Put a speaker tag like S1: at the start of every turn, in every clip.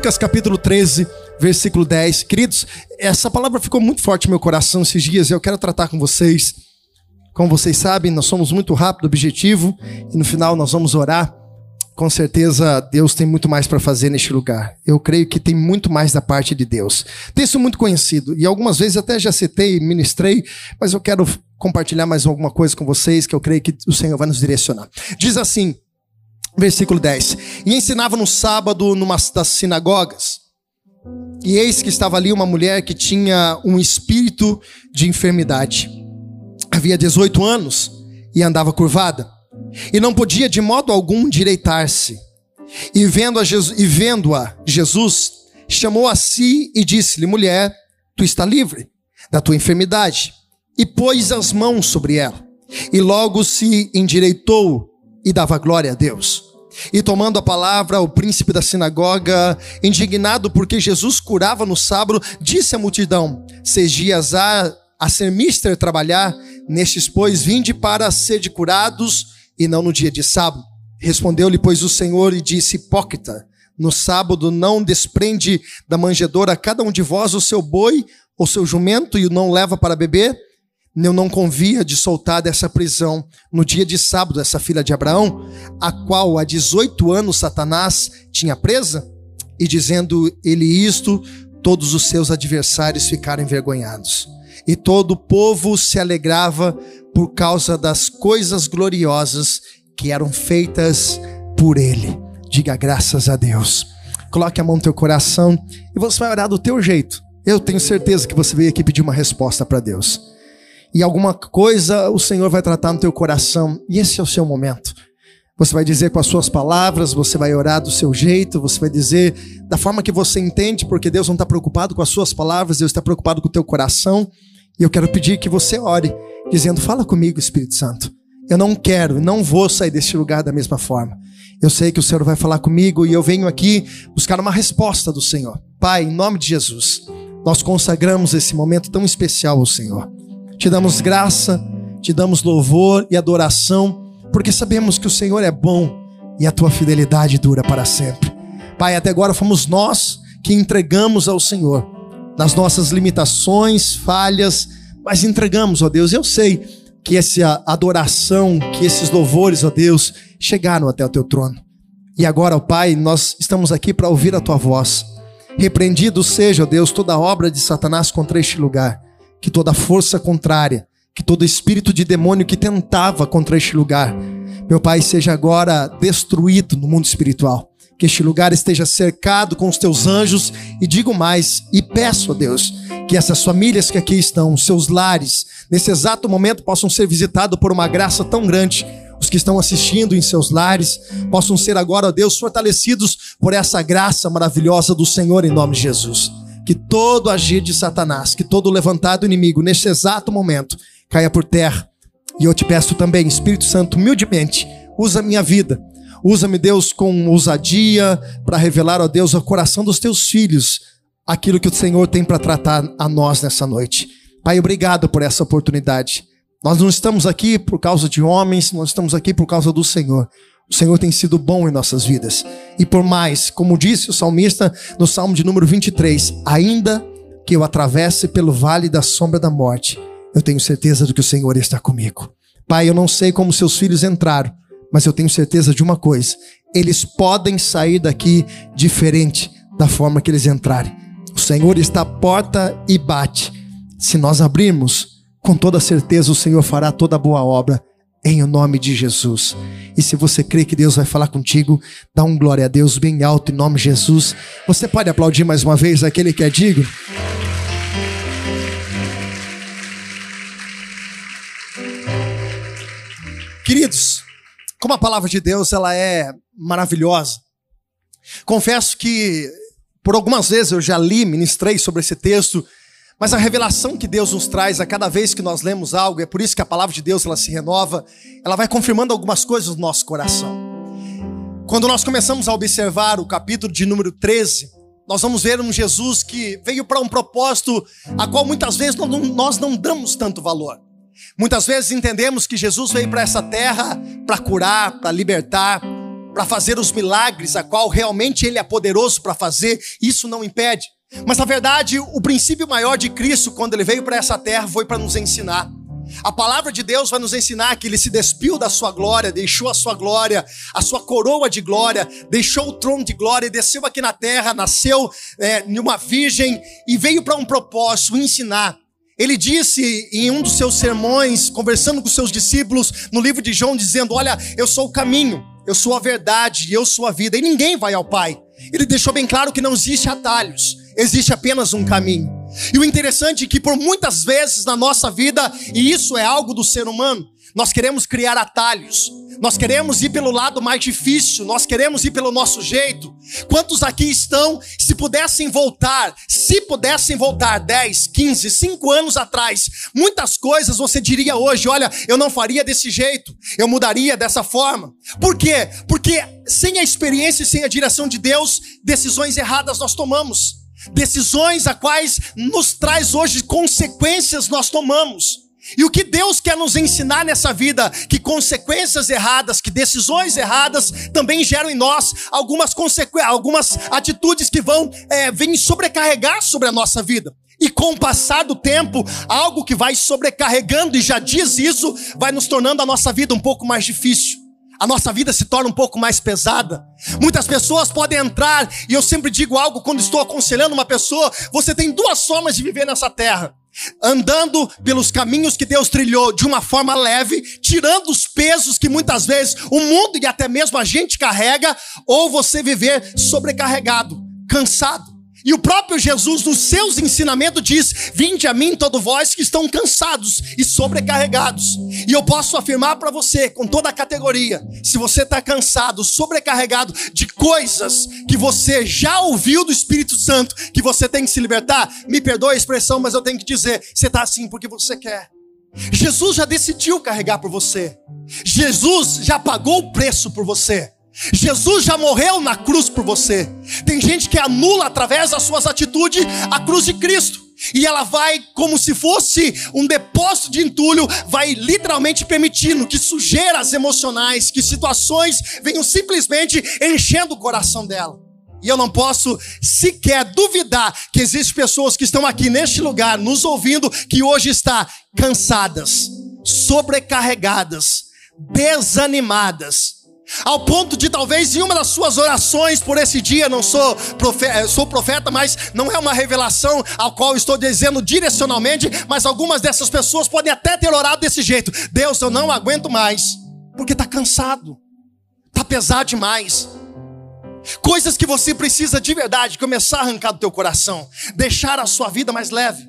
S1: Lucas capítulo 13, versículo 10. Queridos, essa palavra ficou muito forte no meu coração esses dias e eu quero tratar com vocês. Como vocês sabem, nós somos muito rápido, objetivo, e no final nós vamos orar. Com certeza Deus tem muito mais para fazer neste lugar. Eu creio que tem muito mais da parte de Deus. Texto muito conhecido, e algumas vezes até já citei, ministrei, mas eu quero compartilhar mais alguma coisa com vocês que eu creio que o Senhor vai nos direcionar. Diz assim: Versículo 10. E ensinava no sábado numa das sinagogas. E eis que estava ali uma mulher que tinha um espírito de enfermidade. Havia 18 anos e andava curvada. E não podia de modo algum direitar-se. E vendo-a Jesus, e vendo-a Jesus chamou a si e disse-lhe: Mulher, tu está livre da tua enfermidade. E pôs as mãos sobre ela. E logo se endireitou e dava glória a Deus. E tomando a palavra, o príncipe da sinagoga, indignado porque Jesus curava no sábado, disse à multidão: Seis dias há a ser mister trabalhar, nestes, pois, vinde para ser curados, e não no dia de sábado. Respondeu-lhe, pois, o Senhor e disse: Hipócrita, no sábado não desprende da manjedoura cada um de vós o seu boi ou seu jumento e o não leva para beber? Eu não convia de soltar dessa prisão no dia de sábado essa filha de Abraão, a qual há 18 anos Satanás tinha presa? E dizendo ele isto, todos os seus adversários ficaram envergonhados. E todo o povo se alegrava por causa das coisas gloriosas que eram feitas por ele. Diga graças a Deus. Coloque a mão no teu coração e você vai orar do teu jeito. Eu tenho certeza que você veio aqui pedir uma resposta para Deus e alguma coisa o Senhor vai tratar no teu coração, e esse é o seu momento. Você vai dizer com as suas palavras, você vai orar do seu jeito, você vai dizer da forma que você entende, porque Deus não está preocupado com as suas palavras, Deus está preocupado com o teu coração. E eu quero pedir que você ore, dizendo: Fala comigo, Espírito Santo. Eu não quero, não vou sair deste lugar da mesma forma. Eu sei que o Senhor vai falar comigo e eu venho aqui buscar uma resposta do Senhor. Pai, em nome de Jesus, nós consagramos esse momento tão especial ao Senhor. Te damos graça, te damos louvor e adoração, porque sabemos que o Senhor é bom e a tua fidelidade dura para sempre. Pai, até agora fomos nós que entregamos ao Senhor nas nossas limitações, falhas, mas entregamos, ó Deus. Eu sei que essa adoração, que esses louvores, ó Deus, chegaram até o teu trono. E agora, ó Pai, nós estamos aqui para ouvir a tua voz. Repreendido seja, ó Deus, toda obra de Satanás contra este lugar que toda força contrária, que todo espírito de demônio que tentava contra este lugar, meu Pai, seja agora destruído no mundo espiritual. Que este lugar esteja cercado com os teus anjos, e digo mais, e peço a Deus, que essas famílias que aqui estão, seus lares, nesse exato momento possam ser visitados por uma graça tão grande. Os que estão assistindo em seus lares possam ser agora, ó Deus, fortalecidos por essa graça maravilhosa do Senhor em nome de Jesus que todo agir de Satanás, que todo levantado inimigo neste exato momento caia por terra. E eu te peço também, Espírito Santo, humildemente, usa minha vida. Usa-me, Deus, com ousadia para revelar, ó Deus, ao coração dos teus filhos aquilo que o Senhor tem para tratar a nós nessa noite. Pai, obrigado por essa oportunidade. Nós não estamos aqui por causa de homens, nós estamos aqui por causa do Senhor. O Senhor tem sido bom em nossas vidas. E por mais, como disse o salmista no Salmo de número 23, ainda que eu atravesse pelo vale da sombra da morte, eu tenho certeza de que o Senhor está comigo. Pai, eu não sei como seus filhos entraram, mas eu tenho certeza de uma coisa: eles podem sair daqui diferente da forma que eles entrarem. O Senhor está à porta e bate. Se nós abrirmos, com toda certeza o Senhor fará toda boa obra em o nome de Jesus. E se você crê que Deus vai falar contigo, dá um glória a Deus bem alto em nome de Jesus. Você pode aplaudir mais uma vez aquele que é digno? Queridos, como a palavra de Deus ela é maravilhosa. Confesso que por algumas vezes eu já li, ministrei sobre esse texto mas a revelação que Deus nos traz a cada vez que nós lemos algo, é por isso que a palavra de Deus ela se renova, ela vai confirmando algumas coisas no nosso coração. Quando nós começamos a observar o capítulo de número 13, nós vamos ver um Jesus que veio para um propósito a qual muitas vezes nós não damos tanto valor. Muitas vezes entendemos que Jesus veio para essa terra para curar, para libertar, para fazer os milagres, a qual realmente ele é poderoso para fazer, isso não impede. Mas na verdade, o princípio maior de Cristo, quando ele veio para essa terra, foi para nos ensinar. A palavra de Deus vai nos ensinar que ele se despiu da sua glória, deixou a sua glória, a sua coroa de glória, deixou o trono de glória e desceu aqui na terra, nasceu é, uma virgem e veio para um propósito, ensinar. Ele disse em um dos seus sermões, conversando com seus discípulos, no livro de João, dizendo: Olha, eu sou o caminho, eu sou a verdade eu sou a vida, e ninguém vai ao Pai. Ele deixou bem claro que não existe atalhos, existe apenas um caminho. E o interessante é que por muitas vezes na nossa vida, e isso é algo do ser humano, nós queremos criar atalhos, nós queremos ir pelo lado mais difícil, nós queremos ir pelo nosso jeito. Quantos aqui estão, se pudessem voltar, se pudessem voltar 10, 15, 5 anos atrás, muitas coisas você diria hoje: olha, eu não faria desse jeito, eu mudaria dessa forma. Por quê? Porque sem a experiência e sem a direção de Deus, decisões erradas nós tomamos. Decisões a quais nos traz hoje consequências nós tomamos. E o que Deus quer nos ensinar nessa vida, que consequências erradas, que decisões erradas também geram em nós algumas consequências, algumas atitudes que vão é, vêm sobrecarregar sobre a nossa vida. E com o passar do tempo, algo que vai sobrecarregando, e já diz isso, vai nos tornando a nossa vida um pouco mais difícil. A nossa vida se torna um pouco mais pesada. Muitas pessoas podem entrar, e eu sempre digo algo quando estou aconselhando uma pessoa: você tem duas formas de viver nessa terra andando pelos caminhos que Deus trilhou de uma forma leve, tirando os pesos que muitas vezes o mundo e até mesmo a gente carrega, ou você viver sobrecarregado, cansado. E o próprio Jesus, nos seus ensinamentos, diz: Vinde a mim, todos vós que estão cansados e sobrecarregados. E eu posso afirmar para você, com toda a categoria, se você está cansado, sobrecarregado de coisas que você já ouviu do Espírito Santo, que você tem que se libertar, me perdoe a expressão, mas eu tenho que dizer: você está assim porque você quer. Jesus já decidiu carregar por você. Jesus já pagou o preço por você. Jesus já morreu na cruz por você. Tem gente que anula através das suas atitudes a cruz de Cristo. E ela vai, como se fosse um depósito de entulho, vai literalmente permitindo que sujeiras emocionais, que situações venham simplesmente enchendo o coração dela. E eu não posso sequer duvidar que existem pessoas que estão aqui neste lugar, nos ouvindo, que hoje estão cansadas, sobrecarregadas, desanimadas ao ponto de talvez em uma das suas orações por esse dia, não sou profeta, eh, sou profeta, mas não é uma revelação ao qual estou dizendo direcionalmente, mas algumas dessas pessoas podem até ter orado desse jeito: Deus, eu não aguento mais, porque está cansado, está pesado demais. Coisas que você precisa de verdade começar a arrancar do teu coração, deixar a sua vida mais leve,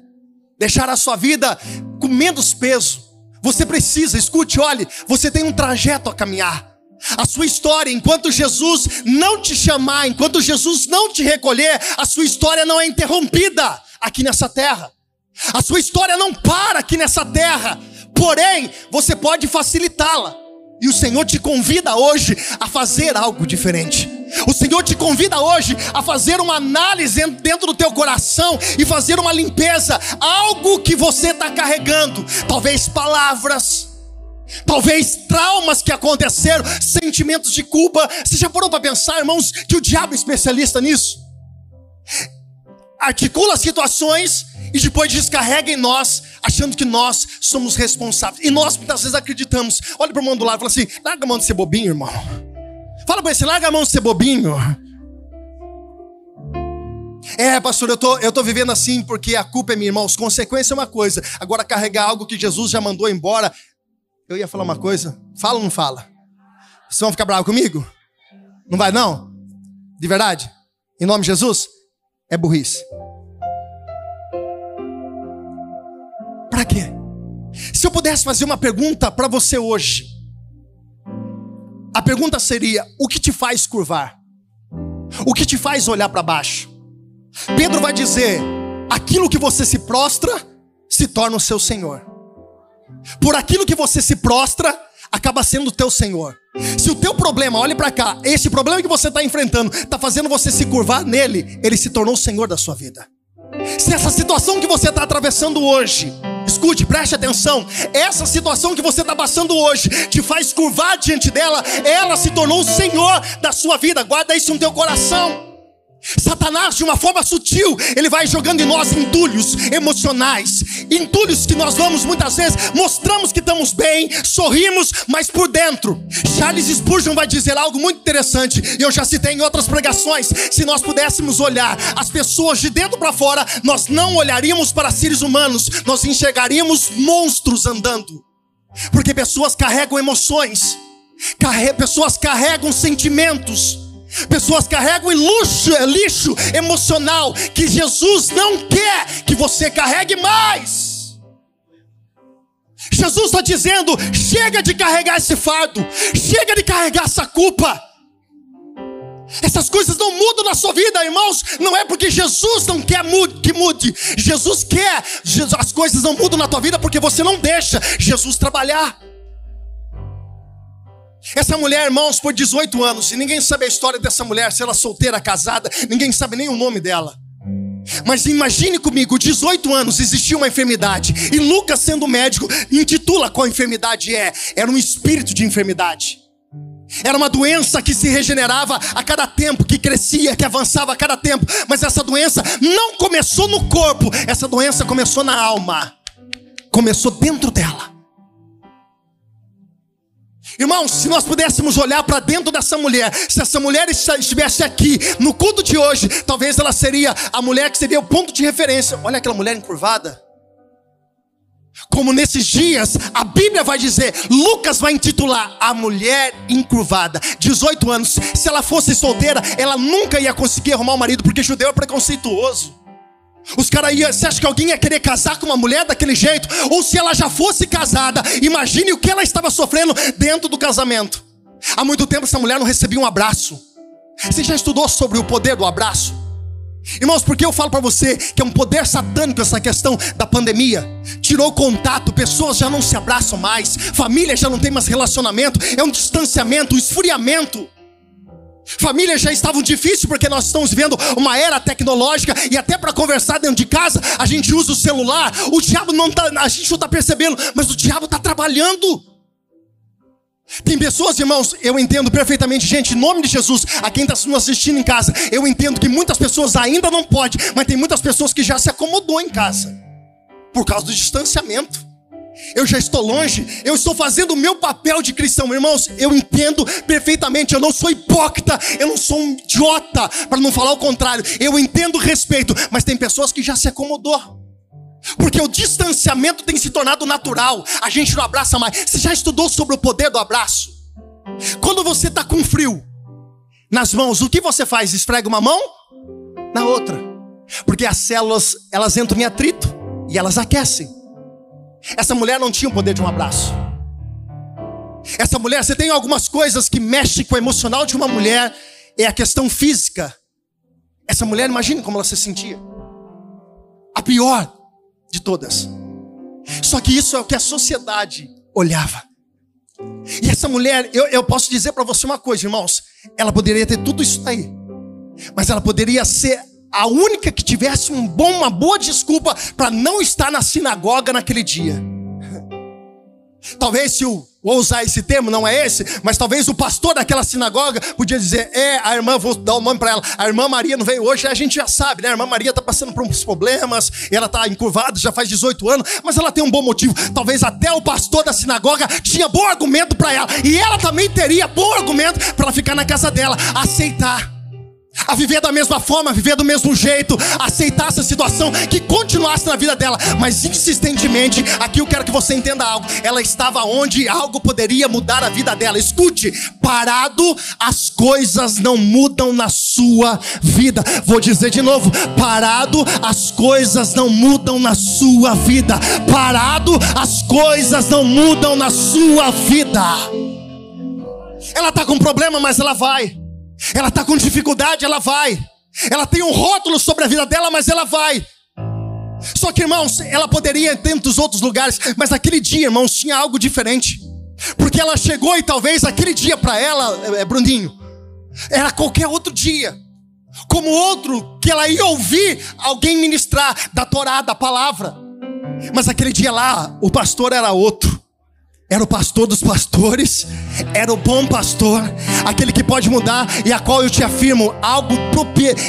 S1: deixar a sua vida com menos peso. Você precisa, escute, olhe, você tem um trajeto a caminhar. A sua história, enquanto Jesus não te chamar, enquanto Jesus não te recolher, a sua história não é interrompida aqui nessa terra. A sua história não para aqui nessa terra. Porém, você pode facilitá-la. E o Senhor te convida hoje a fazer algo diferente. O Senhor te convida hoje a fazer uma análise dentro do teu coração e fazer uma limpeza, algo que você está carregando, talvez palavras, Talvez traumas que aconteceram, sentimentos de culpa. Você já parou para pensar, irmãos, que o diabo é especialista nisso? Articula situações e depois descarrega em nós, achando que nós somos responsáveis. E nós muitas vezes acreditamos. Olha para o irmão do lado e fala assim: larga a mão de ser bobinho, irmão. Fala para ele, larga a mão de ser bobinho. É, pastor, eu tô, eu tô vivendo assim porque a culpa é minha, irmãos. Consequência é uma coisa. Agora, carregar algo que Jesus já mandou embora eu ia falar uma coisa. Fala ou não fala? Vocês vão ficar bravos comigo? Não vai não? De verdade? Em nome de Jesus? É burrice. Para quê? Se eu pudesse fazer uma pergunta para você hoje, a pergunta seria: o que te faz curvar? O que te faz olhar para baixo? Pedro vai dizer: aquilo que você se prostra se torna o seu Senhor. Por aquilo que você se prostra, acaba sendo o teu Senhor. Se o teu problema, olhe para cá, esse problema que você está enfrentando está fazendo você se curvar nele, ele se tornou o Senhor da sua vida. Se essa situação que você está atravessando hoje, Escute, preste atenção. Essa situação que você está passando hoje te faz curvar diante dela. Ela se tornou o Senhor da sua vida. Guarda isso no teu coração. Satanás, de uma forma sutil, ele vai jogando em nós entulhos emocionais, entulhos que nós vamos muitas vezes, mostramos que estamos bem, sorrimos, mas por dentro. Charles Spurgeon vai dizer algo muito interessante, eu já citei em outras pregações: se nós pudéssemos olhar as pessoas de dentro para fora, nós não olharíamos para seres humanos, nós enxergaríamos monstros andando, porque pessoas carregam emoções, pessoas carregam sentimentos Pessoas carregam luxo, é lixo emocional que Jesus não quer que você carregue mais. Jesus está dizendo: chega de carregar esse fardo, chega de carregar essa culpa. Essas coisas não mudam na sua vida, irmãos. Não é porque Jesus não quer que mude. Jesus quer. As coisas não mudam na tua vida porque você não deixa Jesus trabalhar. Essa mulher, irmãos, por 18 anos, e ninguém sabe a história dessa mulher, se ela é solteira, casada, ninguém sabe nem o nome dela. Mas imagine comigo, 18 anos existia uma enfermidade, e Lucas, sendo médico, intitula qual enfermidade é: era um espírito de enfermidade. Era uma doença que se regenerava a cada tempo, que crescia, que avançava a cada tempo. Mas essa doença não começou no corpo, essa doença começou na alma, começou dentro dela. Irmãos, se nós pudéssemos olhar para dentro dessa mulher, se essa mulher estivesse aqui no culto de hoje, talvez ela seria a mulher que seria o ponto de referência. Olha aquela mulher encurvada. Como nesses dias, a Bíblia vai dizer, Lucas vai intitular a mulher encurvada, 18 anos. Se ela fosse solteira, ela nunca ia conseguir arrumar um marido, porque judeu é preconceituoso. Os caras iam, você acha que alguém ia querer casar com uma mulher daquele jeito? Ou se ela já fosse casada, imagine o que ela estava sofrendo dentro do casamento. Há muito tempo essa mulher não recebia um abraço. Você já estudou sobre o poder do abraço? Irmãos, porque eu falo para você que é um poder satânico essa questão da pandemia. Tirou contato, pessoas já não se abraçam mais, família já não tem mais relacionamento, é um distanciamento, um esfriamento. Famílias já estavam difíceis porque nós estamos vivendo uma era tecnológica e até para conversar dentro de casa a gente usa o celular. O diabo não tá, a gente não está percebendo, mas o diabo está trabalhando. Tem pessoas, irmãos, eu entendo perfeitamente, gente, em nome de Jesus, a quem está nos assistindo em casa, eu entendo que muitas pessoas ainda não podem, mas tem muitas pessoas que já se acomodou em casa por causa do distanciamento eu já estou longe, eu estou fazendo o meu papel de cristão, irmãos. Eu entendo perfeitamente, eu não sou hipócrita, eu não sou um idiota, para não falar o contrário. Eu entendo respeito, mas tem pessoas que já se acomodou. Porque o distanciamento tem se tornado natural, a gente não abraça mais. Você já estudou sobre o poder do abraço? Quando você está com frio nas mãos, o que você faz? Esfrega uma mão na outra, porque as células elas entram em atrito e elas aquecem. Essa mulher não tinha o poder de um abraço. Essa mulher, você tem algumas coisas que mexem com o emocional de uma mulher, é a questão física. Essa mulher, imagine como ela se sentia. A pior de todas. Só que isso é o que a sociedade olhava. E essa mulher, eu, eu posso dizer para você uma coisa, irmãos. Ela poderia ter tudo isso aí. Mas ela poderia ser a única que tivesse um bom, uma boa desculpa para não estar na sinagoga naquele dia. Talvez se o vou usar esse termo, não é esse, mas talvez o pastor daquela sinagoga podia dizer: é, a irmã, vou dar o nome para ela, a irmã Maria não veio hoje, a gente já sabe, né? A irmã Maria está passando por uns problemas, ela está encurvada, já faz 18 anos, mas ela tem um bom motivo. Talvez até o pastor da sinagoga tinha bom argumento para ela, e ela também teria bom argumento para ficar na casa dela, aceitar a viver da mesma forma, a viver do mesmo jeito, aceitar essa situação, que continuasse na vida dela, mas insistentemente, aqui eu quero que você entenda algo. Ela estava onde algo poderia mudar a vida dela. Escute, parado, as coisas não mudam na sua vida. Vou dizer de novo: parado, as coisas não mudam na sua vida. Parado, as coisas não mudam na sua vida. Ela está com problema, mas ela vai. Ela está com dificuldade, ela vai. Ela tem um rótulo sobre a vida dela, mas ela vai. Só que, irmãos, ela poderia ir em tantos outros lugares, mas naquele dia, irmãos, tinha algo diferente. Porque ela chegou e talvez aquele dia para ela, é, Bruninho, era qualquer outro dia. Como outro que ela ia ouvir alguém ministrar da Torá, da palavra. Mas aquele dia lá, o pastor era outro era o pastor dos pastores, era o bom pastor, aquele que pode mudar e a qual eu te afirmo algo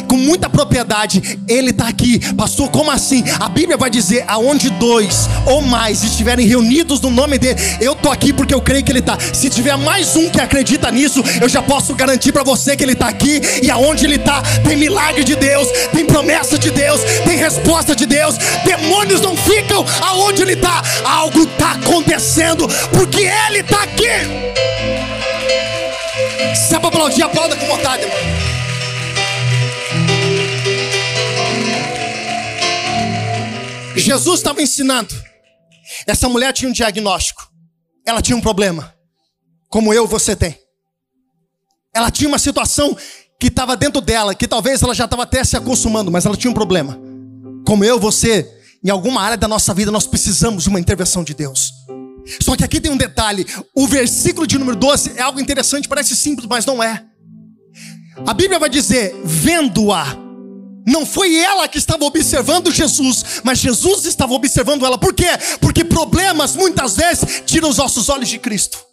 S1: com muita propriedade. Ele está aqui, pastor. Como assim? A Bíblia vai dizer: aonde dois ou mais estiverem reunidos no nome dele, eu tô aqui porque eu creio que ele está. Se tiver mais um que acredita nisso, eu já posso garantir para você que ele está aqui e aonde ele está tem milagre de Deus, tem promessa de Deus, tem resposta de Deus. Demônios não ficam aonde ele está. Algo está acontecendo porque Ele está aqui. Se é para aplaudir, aplauda com vontade, irmão. Jesus estava ensinando. Essa mulher tinha um diagnóstico. Ela tinha um problema. Como eu você tem. Ela tinha uma situação que estava dentro dela, que talvez ela já estava até se acostumando, mas ela tinha um problema. Como eu, você, em alguma área da nossa vida, nós precisamos de uma intervenção de Deus. Só que aqui tem um detalhe: o versículo de número 12 é algo interessante, parece simples, mas não é. A Bíblia vai dizer: vendo-a. Não foi ela que estava observando Jesus, mas Jesus estava observando ela. Por quê? Porque problemas muitas vezes tiram os nossos olhos de Cristo.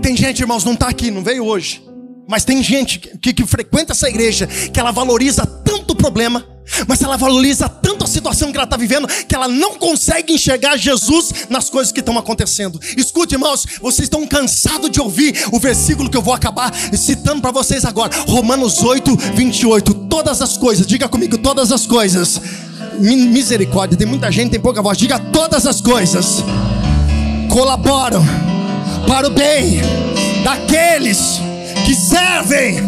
S1: Tem gente, irmãos, não está aqui, não veio hoje. Mas tem gente que, que, frequenta essa igreja que ela valoriza tanto o problema, mas ela valoriza tanto a situação que ela está vivendo, que ela não consegue enxergar Jesus nas coisas que estão acontecendo. Escute, irmãos, vocês estão cansados de ouvir o versículo que eu vou acabar citando para vocês agora. Romanos 8, 28. Todas as coisas, diga comigo, todas as coisas. Misericórdia, tem muita gente, tem pouca voz. Diga todas as coisas colaboram para o bem daqueles que servem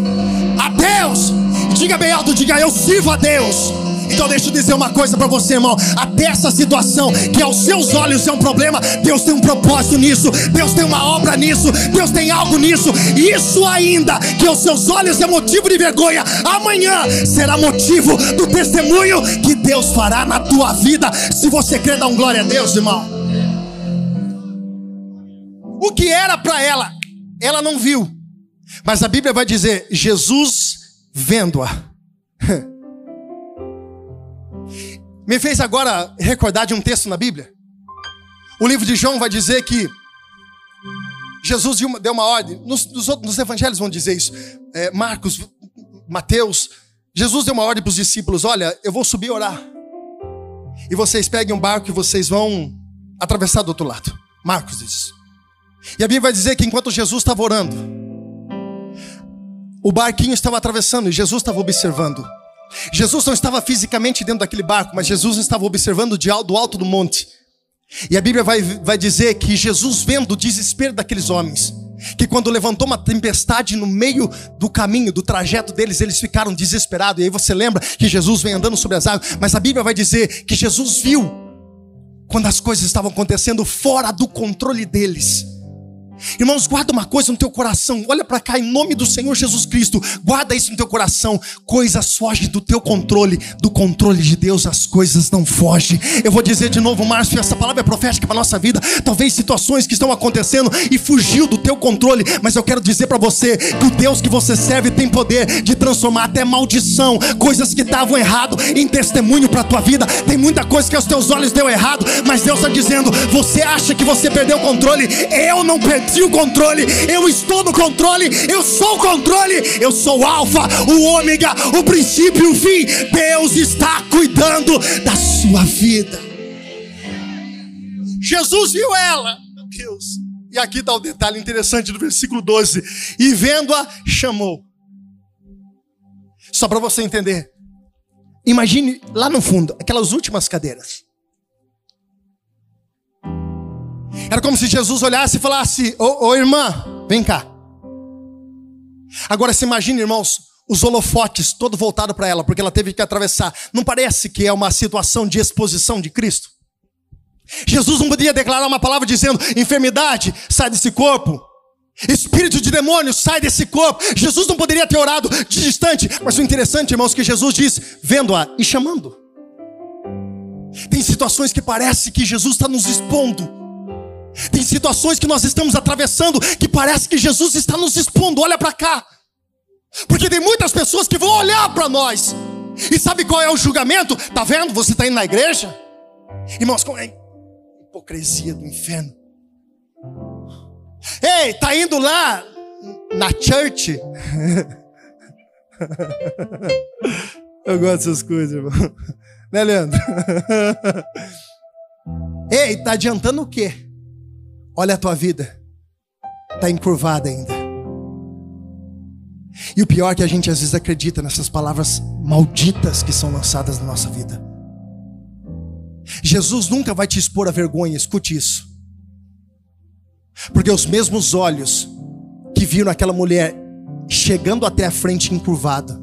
S1: a Deus. Diga bem alto, diga eu sirvo a Deus. Então deixa eu dizer uma coisa para você, irmão. Até essa situação, que aos seus olhos é um problema, Deus tem um propósito nisso, Deus tem uma obra nisso, Deus tem algo nisso. Isso ainda, que aos seus olhos é motivo de vergonha, amanhã será motivo do testemunho que Deus fará na tua vida. Se você crer, dá um glória a Deus, irmão. O que era para ela, ela não viu. Mas a Bíblia vai dizer: Jesus vendo-a. Me fez agora recordar de um texto na Bíblia. O livro de João vai dizer que Jesus deu uma ordem. Nos, nos, nos evangelhos vão dizer isso. É, Marcos, Mateus. Jesus deu uma ordem para os discípulos: Olha, eu vou subir e orar. E vocês peguem um barco e vocês vão atravessar do outro lado. Marcos diz. E a Bíblia vai dizer que enquanto Jesus estava orando, o barquinho estava atravessando e Jesus estava observando. Jesus não estava fisicamente dentro daquele barco, mas Jesus estava observando do alto do monte. E a Bíblia vai, vai dizer que Jesus, vendo o desespero daqueles homens, que quando levantou uma tempestade no meio do caminho, do trajeto deles, eles ficaram desesperados. E aí você lembra que Jesus vem andando sobre as águas, mas a Bíblia vai dizer que Jesus viu quando as coisas estavam acontecendo fora do controle deles. Irmãos, guarda uma coisa no teu coração. Olha para cá em nome do Senhor Jesus Cristo. Guarda isso no teu coração. Coisas fogem do teu controle, do controle de Deus as coisas não fogem. Eu vou dizer de novo, Márcio, essa palavra é profética para nossa vida. Talvez situações que estão acontecendo e fugiu do teu controle, mas eu quero dizer para você que o Deus que você serve tem poder de transformar até maldição, coisas que estavam errado em testemunho para tua vida. Tem muita coisa que aos teus olhos deu errado, mas Deus está dizendo: você acha que você perdeu o controle? Eu não perdi perdi o controle, eu estou no controle, eu sou o controle, eu sou o Alfa, o Ômega, o princípio e o fim. Deus está cuidando da sua vida. Jesus viu ela, meu Deus. E aqui está o detalhe interessante do versículo 12: E vendo-a, chamou. Só para você entender. Imagine lá no fundo, aquelas últimas cadeiras. Era como se Jesus olhasse e falasse: Ô, ô irmã, vem cá. Agora se imagine, irmãos, os holofotes todo voltado para ela, porque ela teve que atravessar. Não parece que é uma situação de exposição de Cristo? Jesus não podia declarar uma palavra dizendo: enfermidade, sai desse corpo. Espírito de demônio, sai desse corpo. Jesus não poderia ter orado de distante. Mas o interessante, irmãos, é que Jesus diz: vendo-a e chamando. Tem situações que parece que Jesus está nos expondo. Tem situações que nós estamos atravessando que parece que Jesus está nos expondo. Olha para cá. Porque tem muitas pessoas que vão olhar para nós. E sabe qual é o julgamento? Tá vendo? Você está indo na igreja? Irmãos, como é hipocrisia do inferno. Ei, tá indo lá na church? Eu gosto dessas coisas, irmão. Né, Leandro? Ei, tá adiantando o quê? Olha a tua vida. Tá encurvada ainda. E o pior é que a gente às vezes acredita nessas palavras malditas que são lançadas na nossa vida. Jesus nunca vai te expor a vergonha, escute isso. Porque os mesmos olhos que viram aquela mulher chegando até a frente encurvada,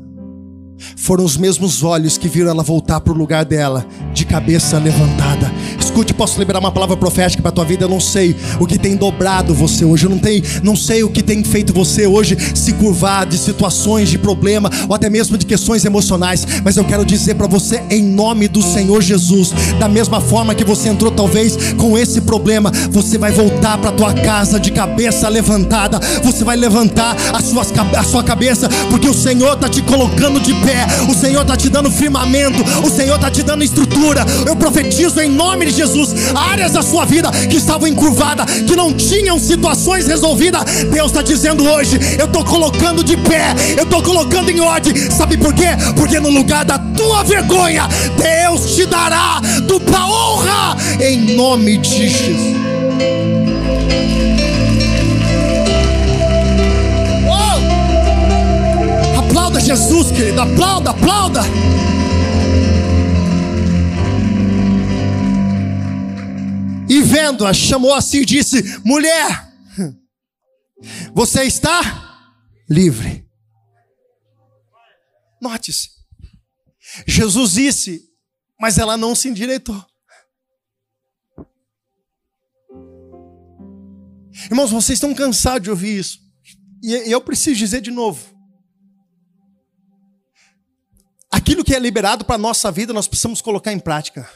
S1: foram os mesmos olhos que viram ela voltar para o lugar dela, de cabeça levantada. Escute, posso liberar uma palavra profética para tua vida? Eu não sei o que tem dobrado você hoje. Eu não, tenho, não sei o que tem feito você hoje se curvar de situações de problema ou até mesmo de questões emocionais. Mas eu quero dizer para você, em nome do Senhor Jesus, da mesma forma que você entrou talvez com esse problema, você vai voltar para tua casa de cabeça levantada. Você vai levantar a sua, a sua cabeça, porque o Senhor está te colocando de pé pé, o Senhor está te dando firmamento, o Senhor está te dando estrutura. Eu profetizo em nome de Jesus, áreas da sua vida que estavam encurvadas, que não tinham situações resolvidas. Deus está dizendo hoje: eu estou colocando de pé, eu estou colocando em ordem. Sabe por quê? Porque no lugar da tua vergonha, Deus te dará dupla honra em nome de Jesus. Jesus, querido. Aplauda, aplauda. Vendo-a, chamou a si e disse: Mulher, você está livre. Note-se, Jesus disse, mas ela não se endireitou. Irmãos, vocês estão cansados de ouvir isso. E eu preciso dizer de novo. Aquilo que é liberado para a nossa vida, nós precisamos colocar em prática.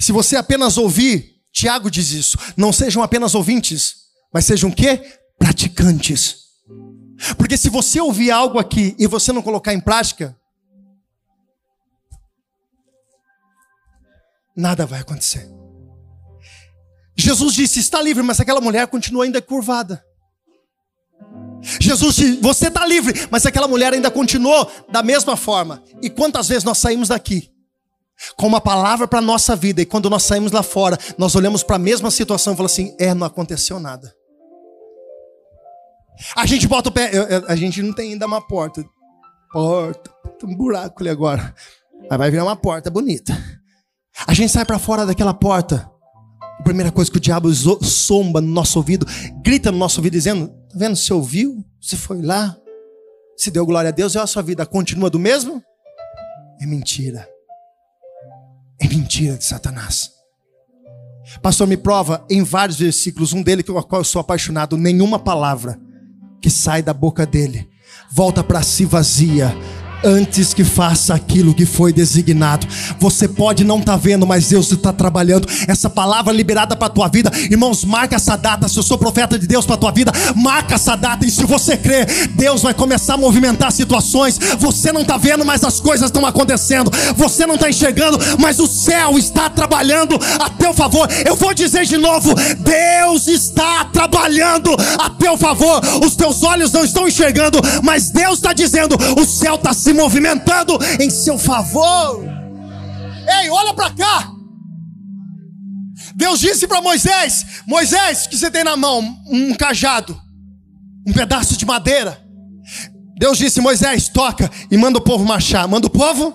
S1: Se você apenas ouvir, Tiago diz isso, não sejam apenas ouvintes, mas sejam quê? Praticantes. Porque se você ouvir algo aqui e você não colocar em prática, nada vai acontecer. Jesus disse: está livre, mas aquela mulher continua ainda curvada. Jesus disse: Você está livre, mas aquela mulher ainda continuou da mesma forma. E quantas vezes nós saímos daqui com uma palavra para a nossa vida, e quando nós saímos lá fora, nós olhamos para a mesma situação e falamos assim: É, não aconteceu nada. A gente bota o pé, a gente não tem ainda uma porta. Porta, tem um buraco ali agora. Mas vai virar uma porta bonita. A gente sai para fora daquela porta. A primeira coisa que o diabo somba no nosso ouvido, grita no nosso ouvido, dizendo: Tá vendo? Você ouviu? Você foi lá? Se deu glória a Deus e a sua vida continua do mesmo? É mentira. É mentira de Satanás. Pastor, me prova em vários versículos, um dele com o qual eu sou apaixonado, nenhuma palavra que sai da boca dele volta para si vazia, antes que faça aquilo que foi designado. Você pode não estar tá vendo, mas Deus está trabalhando. Essa palavra liberada para a tua vida, irmãos, marca essa data. Se eu sou profeta de Deus para a tua vida, marca essa data. E se você crê, Deus vai começar a movimentar situações. Você não está vendo, mas as coisas estão acontecendo. Você não está enxergando, mas o céu está trabalhando a teu favor. Eu vou dizer de novo: Deus está trabalhando a teu favor. Os teus olhos não estão enxergando, mas Deus está dizendo: o céu está se movimentando em seu favor. Ei, olha para cá. Deus disse para Moisés: Moisés, o que você tem na mão? Um cajado, um pedaço de madeira. Deus disse: Moisés, toca e manda o povo marchar. Manda o povo,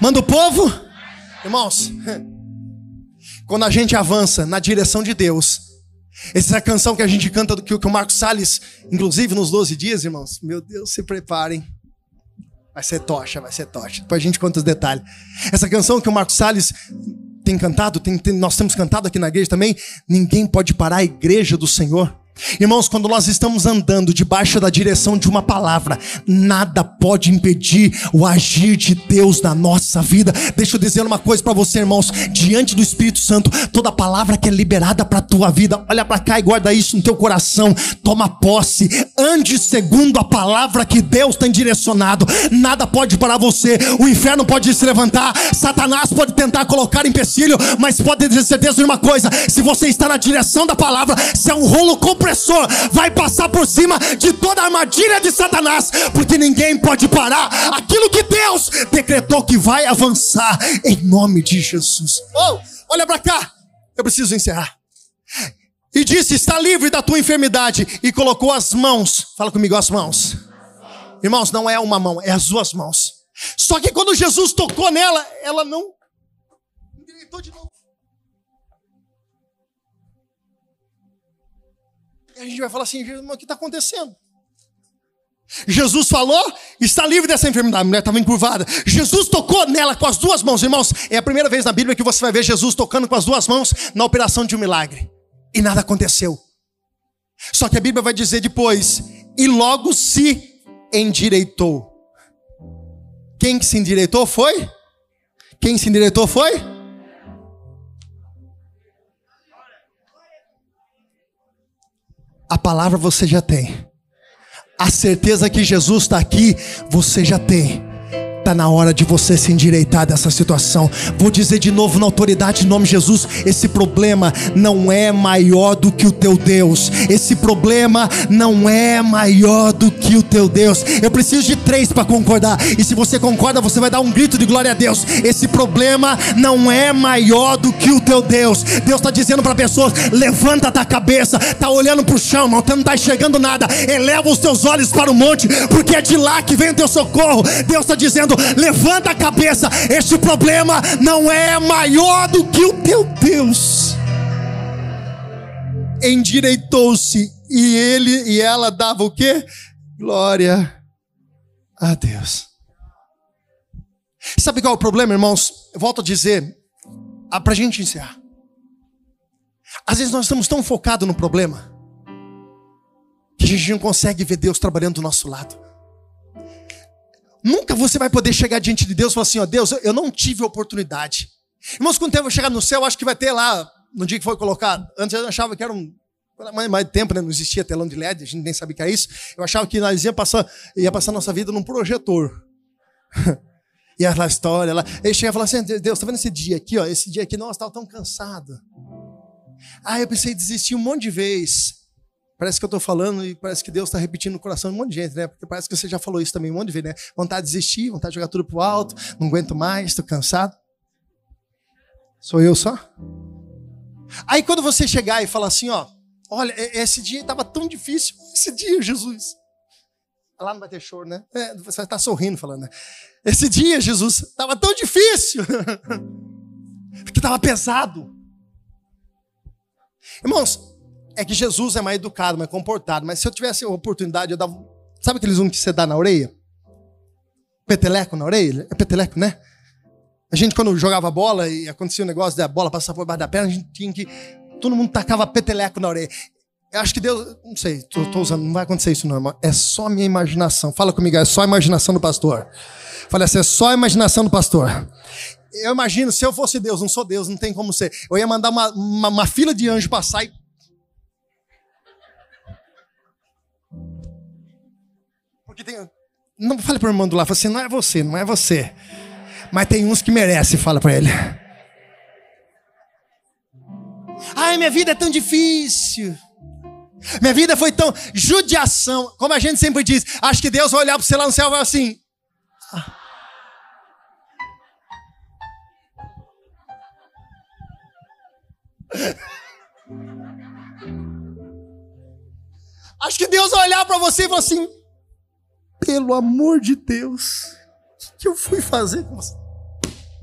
S1: manda o povo, irmãos. Quando a gente avança na direção de Deus, essa é a canção que a gente canta, que o Marcos Salles, inclusive nos 12 dias, irmãos. Meu Deus, se preparem. Vai ser tocha, vai ser tocha. Depois a gente conta os detalhes. Essa canção que o Marcos Salles tem cantado, tem, tem, nós temos cantado aqui na igreja também. Ninguém pode parar a igreja do Senhor. Irmãos, quando nós estamos andando debaixo da direção de uma palavra, nada pode impedir o agir de Deus na nossa vida. Deixa eu dizer uma coisa para você, irmãos, diante do Espírito Santo, toda palavra que é liberada para tua vida, olha para cá e guarda isso no teu coração. Toma posse, ande segundo a palavra que Deus tem direcionado. Nada pode parar você. O inferno pode se levantar, Satanás pode tentar colocar empecilho, mas pode ter certeza de uma coisa: se você está na direção da palavra, se é um rolo compressor opressor vai passar por cima de toda a armadilha de Satanás, porque ninguém pode parar aquilo que Deus decretou que vai avançar em nome de Jesus. Oh, olha para cá, eu preciso encerrar. E disse: Está livre da tua enfermidade, e colocou as mãos, fala comigo, as mãos. Irmãos, não é uma mão, é as duas mãos. Só que quando Jesus tocou nela, ela não endireitou de novo. A gente vai falar assim: o que está acontecendo? Jesus falou, está livre dessa enfermidade. A mulher estava encurvada. Jesus tocou nela com as duas mãos, irmãos. É a primeira vez na Bíblia que você vai ver Jesus tocando com as duas mãos na operação de um milagre. E nada aconteceu. Só que a Bíblia vai dizer depois: e logo se endireitou. Quem se endireitou foi? Quem se endireitou foi? A palavra você já tem. A certeza que Jesus está aqui, você já tem. Está na hora de você se endireitar dessa situação. Vou dizer de novo na autoridade em nome de Jesus: esse problema não é maior do que o teu Deus. Esse problema não é maior do que o teu Deus. Eu preciso de três para concordar. E se você concorda, você vai dar um grito de glória a Deus. Esse problema não é maior do que o teu Deus. Deus está dizendo para pessoas: levanta a cabeça. Está olhando para o chão, não está enxergando nada. Eleva os teus olhos para o monte, porque é de lá que vem o teu socorro. Deus está dizendo: levanta a cabeça, este problema não é maior do que o teu Deus. Endireitou-se e ele e ela dava o quê? Glória a Deus. Sabe qual é o problema, irmãos? Volto a dizer, para a gente encerrar. Às vezes nós estamos tão focados no problema que a gente não consegue ver Deus trabalhando do nosso lado. Nunca você vai poder chegar diante de Deus e falar assim: ó, Deus, eu não tive oportunidade. Irmãos, quando eu vou chegar no céu, acho que vai ter lá, no dia que foi colocado. Antes eu achava que era um. Mais, mais tempo, né? Não existia telão de LED, a gente nem sabia que era isso. Eu achava que nós ia passar, ia passar nossa vida num projetor. e a história lá. Ele chega e fala assim: Deus, tá vendo esse dia aqui, ó? Esse dia aqui, nossa, estava tão cansado. Ah, eu pensei em desistir um monte de vezes. Parece que eu estou falando e parece que Deus está repetindo no coração de um monte de gente, né? Porque parece que você já falou isso também um monte de vezes, né? Vontade de desistir, vontade de jogar tudo pro alto, não aguento mais, estou cansado. Sou eu só? Aí quando você chegar e falar assim, ó, olha, esse dia estava tão difícil, esse dia, Jesus. Lá não vai ter choro, né? É, você vai estar sorrindo falando, né? Esse dia, Jesus, estava tão difícil. Porque estava pesado. Irmãos, é que Jesus é mais educado, mais comportado. Mas se eu tivesse a oportunidade, eu dava. Sabe aqueles um que você dá na orelha? Peteleco na orelha? É peteleco, né? A gente, quando jogava bola e acontecia o um negócio da bola passar por baixo da perna, a gente tinha que. Todo mundo tacava peteleco na orelha. Eu acho que Deus. Não sei, tô, tô usando, não vai acontecer isso, não, irmão. É só minha imaginação. Fala comigo, é só a imaginação do pastor. Fala assim, é só a imaginação do pastor. Eu imagino, se eu fosse Deus, não sou Deus, não tem como ser. Eu ia mandar uma, uma, uma fila de anjos passar e Porque tem. Não fale para o irmão do lado, fala assim, não é você, não é você. Mas tem uns que merecem, fala para ele. Ai, minha vida é tão difícil. Minha vida foi tão judiação. Como a gente sempre diz, acho que Deus vai olhar para você lá no céu e vai assim. Ah. Acho que Deus vai olhar para você e falar assim: pelo amor de Deus, o que eu fui fazer com você?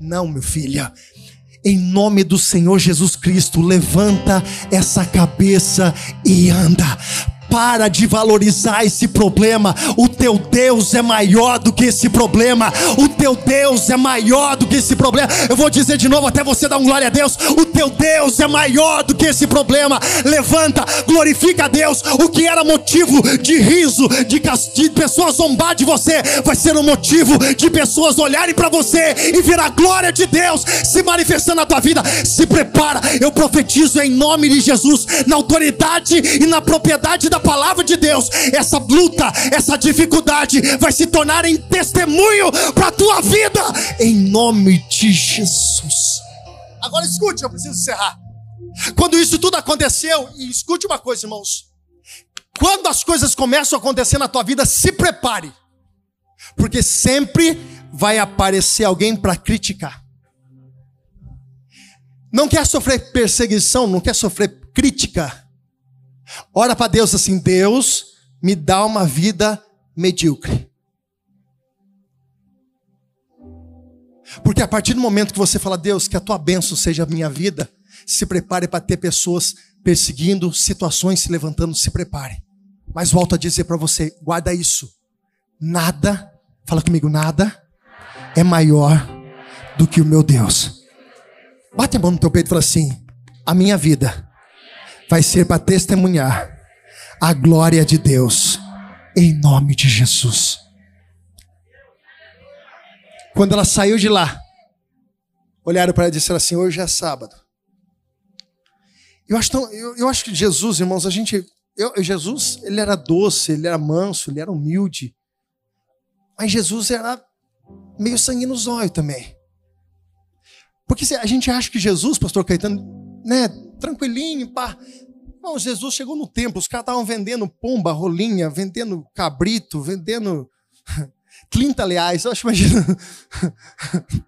S1: Não, meu filho. Em nome do Senhor Jesus Cristo, levanta essa cabeça e anda para de valorizar esse problema. O teu Deus é maior do que esse problema. O teu Deus é maior do que esse problema. Eu vou dizer de novo até você dar um glória a Deus. O teu Deus é maior do que esse problema. Levanta, glorifica a Deus. O que era motivo de riso, de, de pessoas zombar de você, vai ser um motivo de pessoas olharem para você e ver a glória de Deus se manifestando na tua vida. Se prepara, eu profetizo em nome de Jesus, na autoridade e na propriedade da palavra de Deus. Essa luta, essa dificuldade vai se tornar em testemunho para a tua vida, em nome de Jesus. Agora escute, eu preciso encerrar. Quando isso tudo aconteceu, e escute uma coisa, irmãos. Quando as coisas começam a acontecer na tua vida, se prepare. Porque sempre vai aparecer alguém para criticar. Não quer sofrer perseguição, não quer sofrer crítica. Ora para Deus assim: Deus, me dá uma vida medíocre. Porque a partir do momento que você fala, Deus, que a tua bênção seja a minha vida, se prepare para ter pessoas perseguindo, situações se levantando, se prepare. Mas volto a dizer para você, guarda isso. Nada, fala comigo, nada é maior do que o meu Deus. Bate a mão no teu peito e fala assim: a minha vida vai ser para testemunhar a glória de Deus, em nome de Jesus. Quando ela saiu de lá, olharam para ela e disseram assim: hoje é sábado. Eu acho, tão, eu, eu acho que Jesus, irmãos, a gente. Eu, Jesus, ele era doce, ele era manso, ele era humilde. Mas Jesus era meio sangue no zóio também. Porque a gente acha que Jesus, pastor Caetano, né, tranquilinho, pá. Não, Jesus chegou no templo, os caras estavam vendendo pomba, rolinha, vendendo cabrito, vendendo 30 leais. Eu acho, imagina.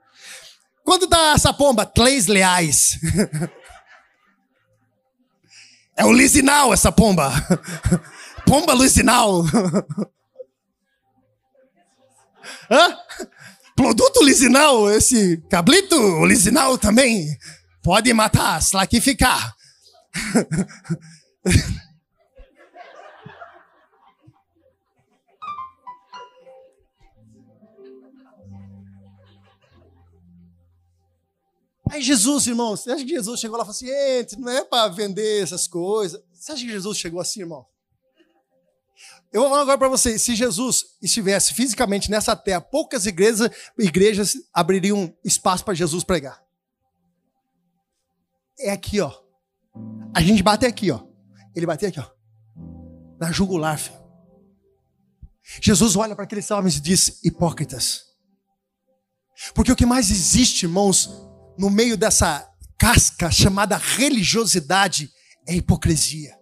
S1: Quanto dá essa pomba? Três leais. É o lisinal essa pomba. Pomba lisinal. Hã? Produto lisinal, esse cabrito lisinal também pode matar, ficar. Aí Jesus, irmão, você acha que Jesus chegou lá e falou assim, não é para vender essas coisas. Você acha que Jesus chegou assim, irmão? Eu vou falar agora para vocês, se Jesus estivesse fisicamente nessa terra, poucas igrejas, igrejas abririam espaço para Jesus pregar. É aqui, ó. A gente bate aqui, ó. Ele bateu aqui, ó. Na jugular, filho. Jesus olha para aqueles homens e diz: hipócritas. Porque o que mais existe, irmãos, no meio dessa casca chamada religiosidade é hipocrisia.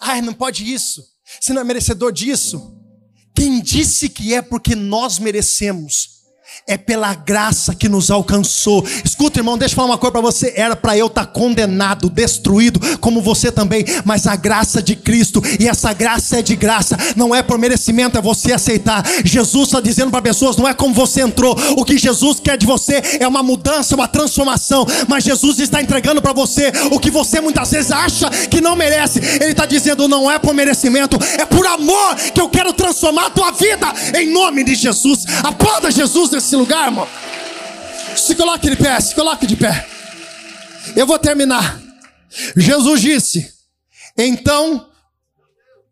S1: Ah, não pode isso. Você não é merecedor disso. Quem disse que é porque nós merecemos? É pela graça que nos alcançou. Escuta, irmão, deixa eu falar uma coisa para você. Era para eu estar tá condenado, destruído, como você também, mas a graça de Cristo, e essa graça é de graça, não é por merecimento, é você aceitar. Jesus está dizendo para pessoas: não é como você entrou, o que Jesus quer de você é uma mudança, uma transformação, mas Jesus está entregando para você o que você muitas vezes acha que não merece. Ele está dizendo: não é por merecimento, é por amor que eu quero transformar a tua vida, em nome de Jesus. Aplauda Jesus nesse nesse lugar, irmão. Se coloque de pé, se coloque de pé. Eu vou terminar. Jesus disse: Então,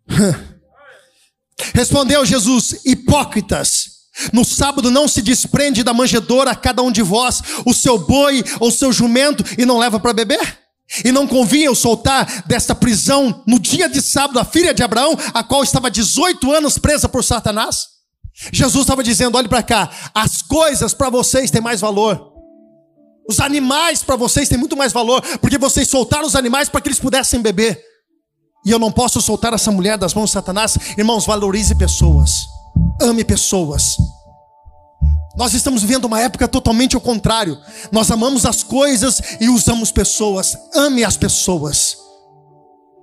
S1: respondeu Jesus: Hipócritas. No sábado não se desprende da manjedoura cada um de vós o seu boi ou seu jumento e não leva para beber? E não convinha eu soltar desta prisão no dia de sábado a filha de Abraão, a qual estava 18 anos presa por Satanás? Jesus estava dizendo: olhe para cá, as coisas para vocês têm mais valor. Os animais para vocês têm muito mais valor, porque vocês soltaram os animais para que eles pudessem beber. E eu não posso soltar essa mulher das mãos de Satanás. Irmãos, valorize pessoas, ame pessoas. Nós estamos vivendo uma época totalmente ao contrário. Nós amamos as coisas e usamos pessoas. Ame as pessoas.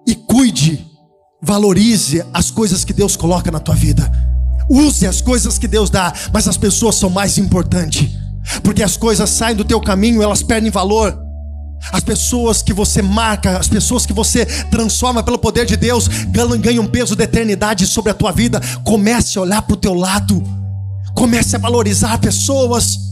S1: E cuide, valorize as coisas que Deus coloca na tua vida. Use as coisas que Deus dá, mas as pessoas são mais importantes. Porque as coisas saem do teu caminho, elas perdem valor. As pessoas que você marca, as pessoas que você transforma pelo poder de Deus, ganham peso da eternidade sobre a tua vida. Comece a olhar para o teu lado. Comece a valorizar pessoas.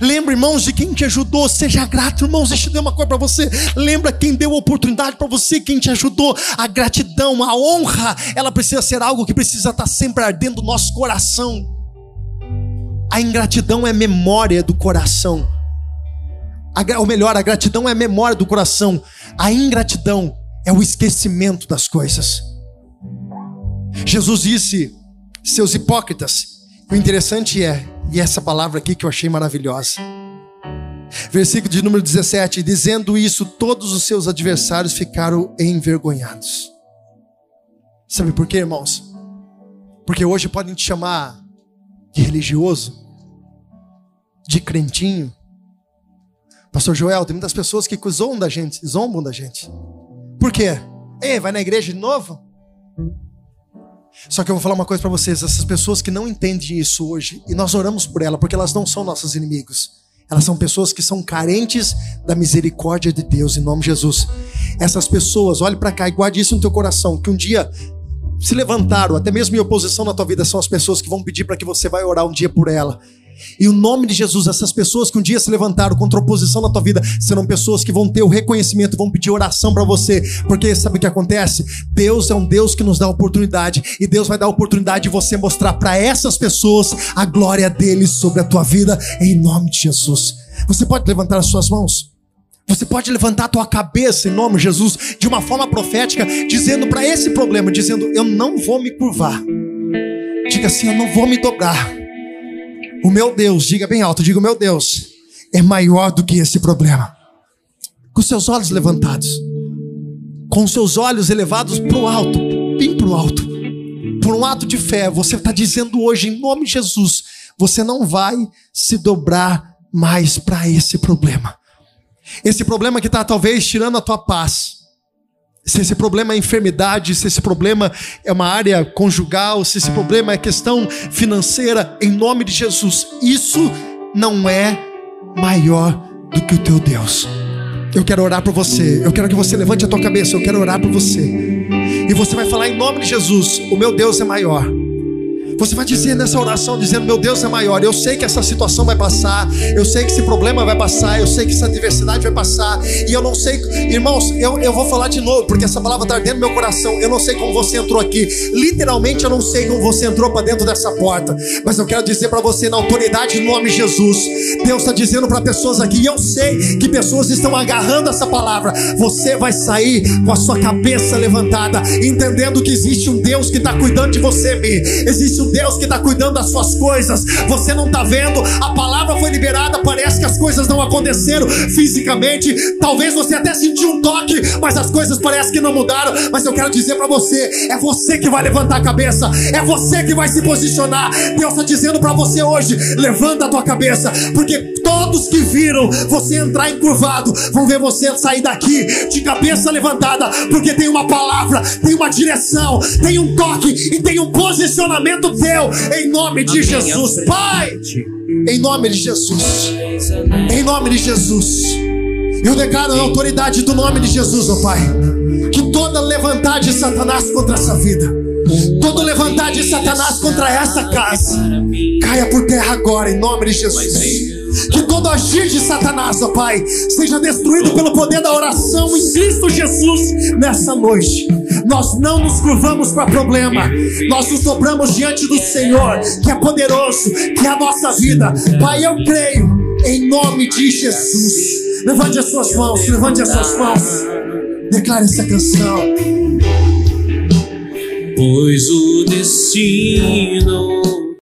S1: Lembra, irmãos, de quem te ajudou. Seja grato, irmãos. Deixa eu dizer uma coisa para você. Lembra quem deu a oportunidade para você, quem te ajudou. A gratidão, a honra, ela precisa ser algo que precisa estar sempre ardendo no nosso coração. A ingratidão é memória do coração. A, ou melhor, a gratidão é memória do coração. A ingratidão é o esquecimento das coisas. Jesus disse, seus hipócritas. O interessante é, e essa palavra aqui que eu achei maravilhosa. Versículo de número 17: Dizendo isso, todos os seus adversários ficaram envergonhados. Sabe por quê, irmãos? Porque hoje podem te chamar de religioso, de crentinho, Pastor Joel, tem muitas pessoas que zombam da gente, zombam da gente. Por quê? Ei, vai na igreja de novo? Só que eu vou falar uma coisa para vocês: essas pessoas que não entendem isso hoje, e nós oramos por elas, porque elas não são nossos inimigos. Elas são pessoas que são carentes da misericórdia de Deus, em nome de Jesus. Essas pessoas, olhe para cá e guarde isso no teu coração: que um dia se levantaram, até mesmo em oposição na tua vida, são as pessoas que vão pedir para que você vai orar um dia por ela. E o nome de Jesus, essas pessoas que um dia se levantaram contra oposição na tua vida, serão pessoas que vão ter o reconhecimento, vão pedir oração para você, porque sabe o que acontece? Deus é um Deus que nos dá oportunidade, e Deus vai dar a oportunidade de você mostrar para essas pessoas a glória dele sobre a tua vida, em nome de Jesus. Você pode levantar as suas mãos? Você pode levantar a tua cabeça em nome de Jesus, de uma forma profética, dizendo para esse problema, dizendo: Eu não vou me curvar. Diga assim: Eu não vou me dobrar o meu Deus, diga bem alto, diga o meu Deus, é maior do que esse problema. Com seus olhos levantados, com seus olhos elevados para o alto, bem para o alto, por um ato de fé, você está dizendo hoje, em nome de Jesus, você não vai se dobrar mais para esse problema. Esse problema que está talvez tirando a tua paz se esse problema é enfermidade, se esse problema é uma área conjugal, se esse problema é questão financeira, em nome de Jesus, isso não é maior do que o teu Deus. Eu quero orar por você. Eu quero que você levante a tua cabeça. Eu quero orar por você. E você vai falar em nome de Jesus: O meu Deus é maior. Você vai dizer nessa oração, dizendo: Meu Deus é maior. Eu sei que essa situação vai passar. Eu sei que esse problema vai passar. Eu sei que essa adversidade vai passar. E eu não sei, irmãos, eu, eu vou falar de novo, porque essa palavra está dentro do meu coração. Eu não sei como você entrou aqui. Literalmente, eu não sei como você entrou para dentro dessa porta. Mas eu quero dizer para você, na autoridade do nome de Jesus, Deus está dizendo para pessoas aqui. Eu sei que pessoas estão agarrando essa palavra. Você vai sair com a sua cabeça levantada, entendendo que existe um Deus que está cuidando de você. Existe um Deus que está cuidando das suas coisas. Você não está vendo, a palavra foi liberada, parece que as coisas não aconteceram fisicamente. Talvez você até sentiu um toque, mas as coisas parecem que não mudaram. Mas eu quero dizer para você: é você que vai levantar a cabeça, é você que vai se posicionar. Deus está dizendo para você hoje: levanta a tua cabeça, porque todos que viram você entrar encurvado vão ver você sair daqui de cabeça levantada, porque tem uma palavra, tem uma direção, tem um toque e tem um posicionamento teu, em nome de Jesus, Pai, em nome de Jesus, em nome de Jesus. Eu declaro a autoridade do nome de Jesus, ó Pai, que toda levantar de Satanás contra essa vida, todo levantar de Satanás contra essa casa, caia por terra agora, em nome de Jesus. Que todo agir de Satanás, ó Pai, seja destruído pelo poder da oração em Cristo Jesus nessa noite. Nós não nos curvamos para problema, nós nos dobramos diante do Senhor, que é poderoso, que é a nossa vida. Pai, eu creio em nome de Jesus. Levante as suas mãos, levante as suas mãos. Declare essa canção.
S2: Pois o destino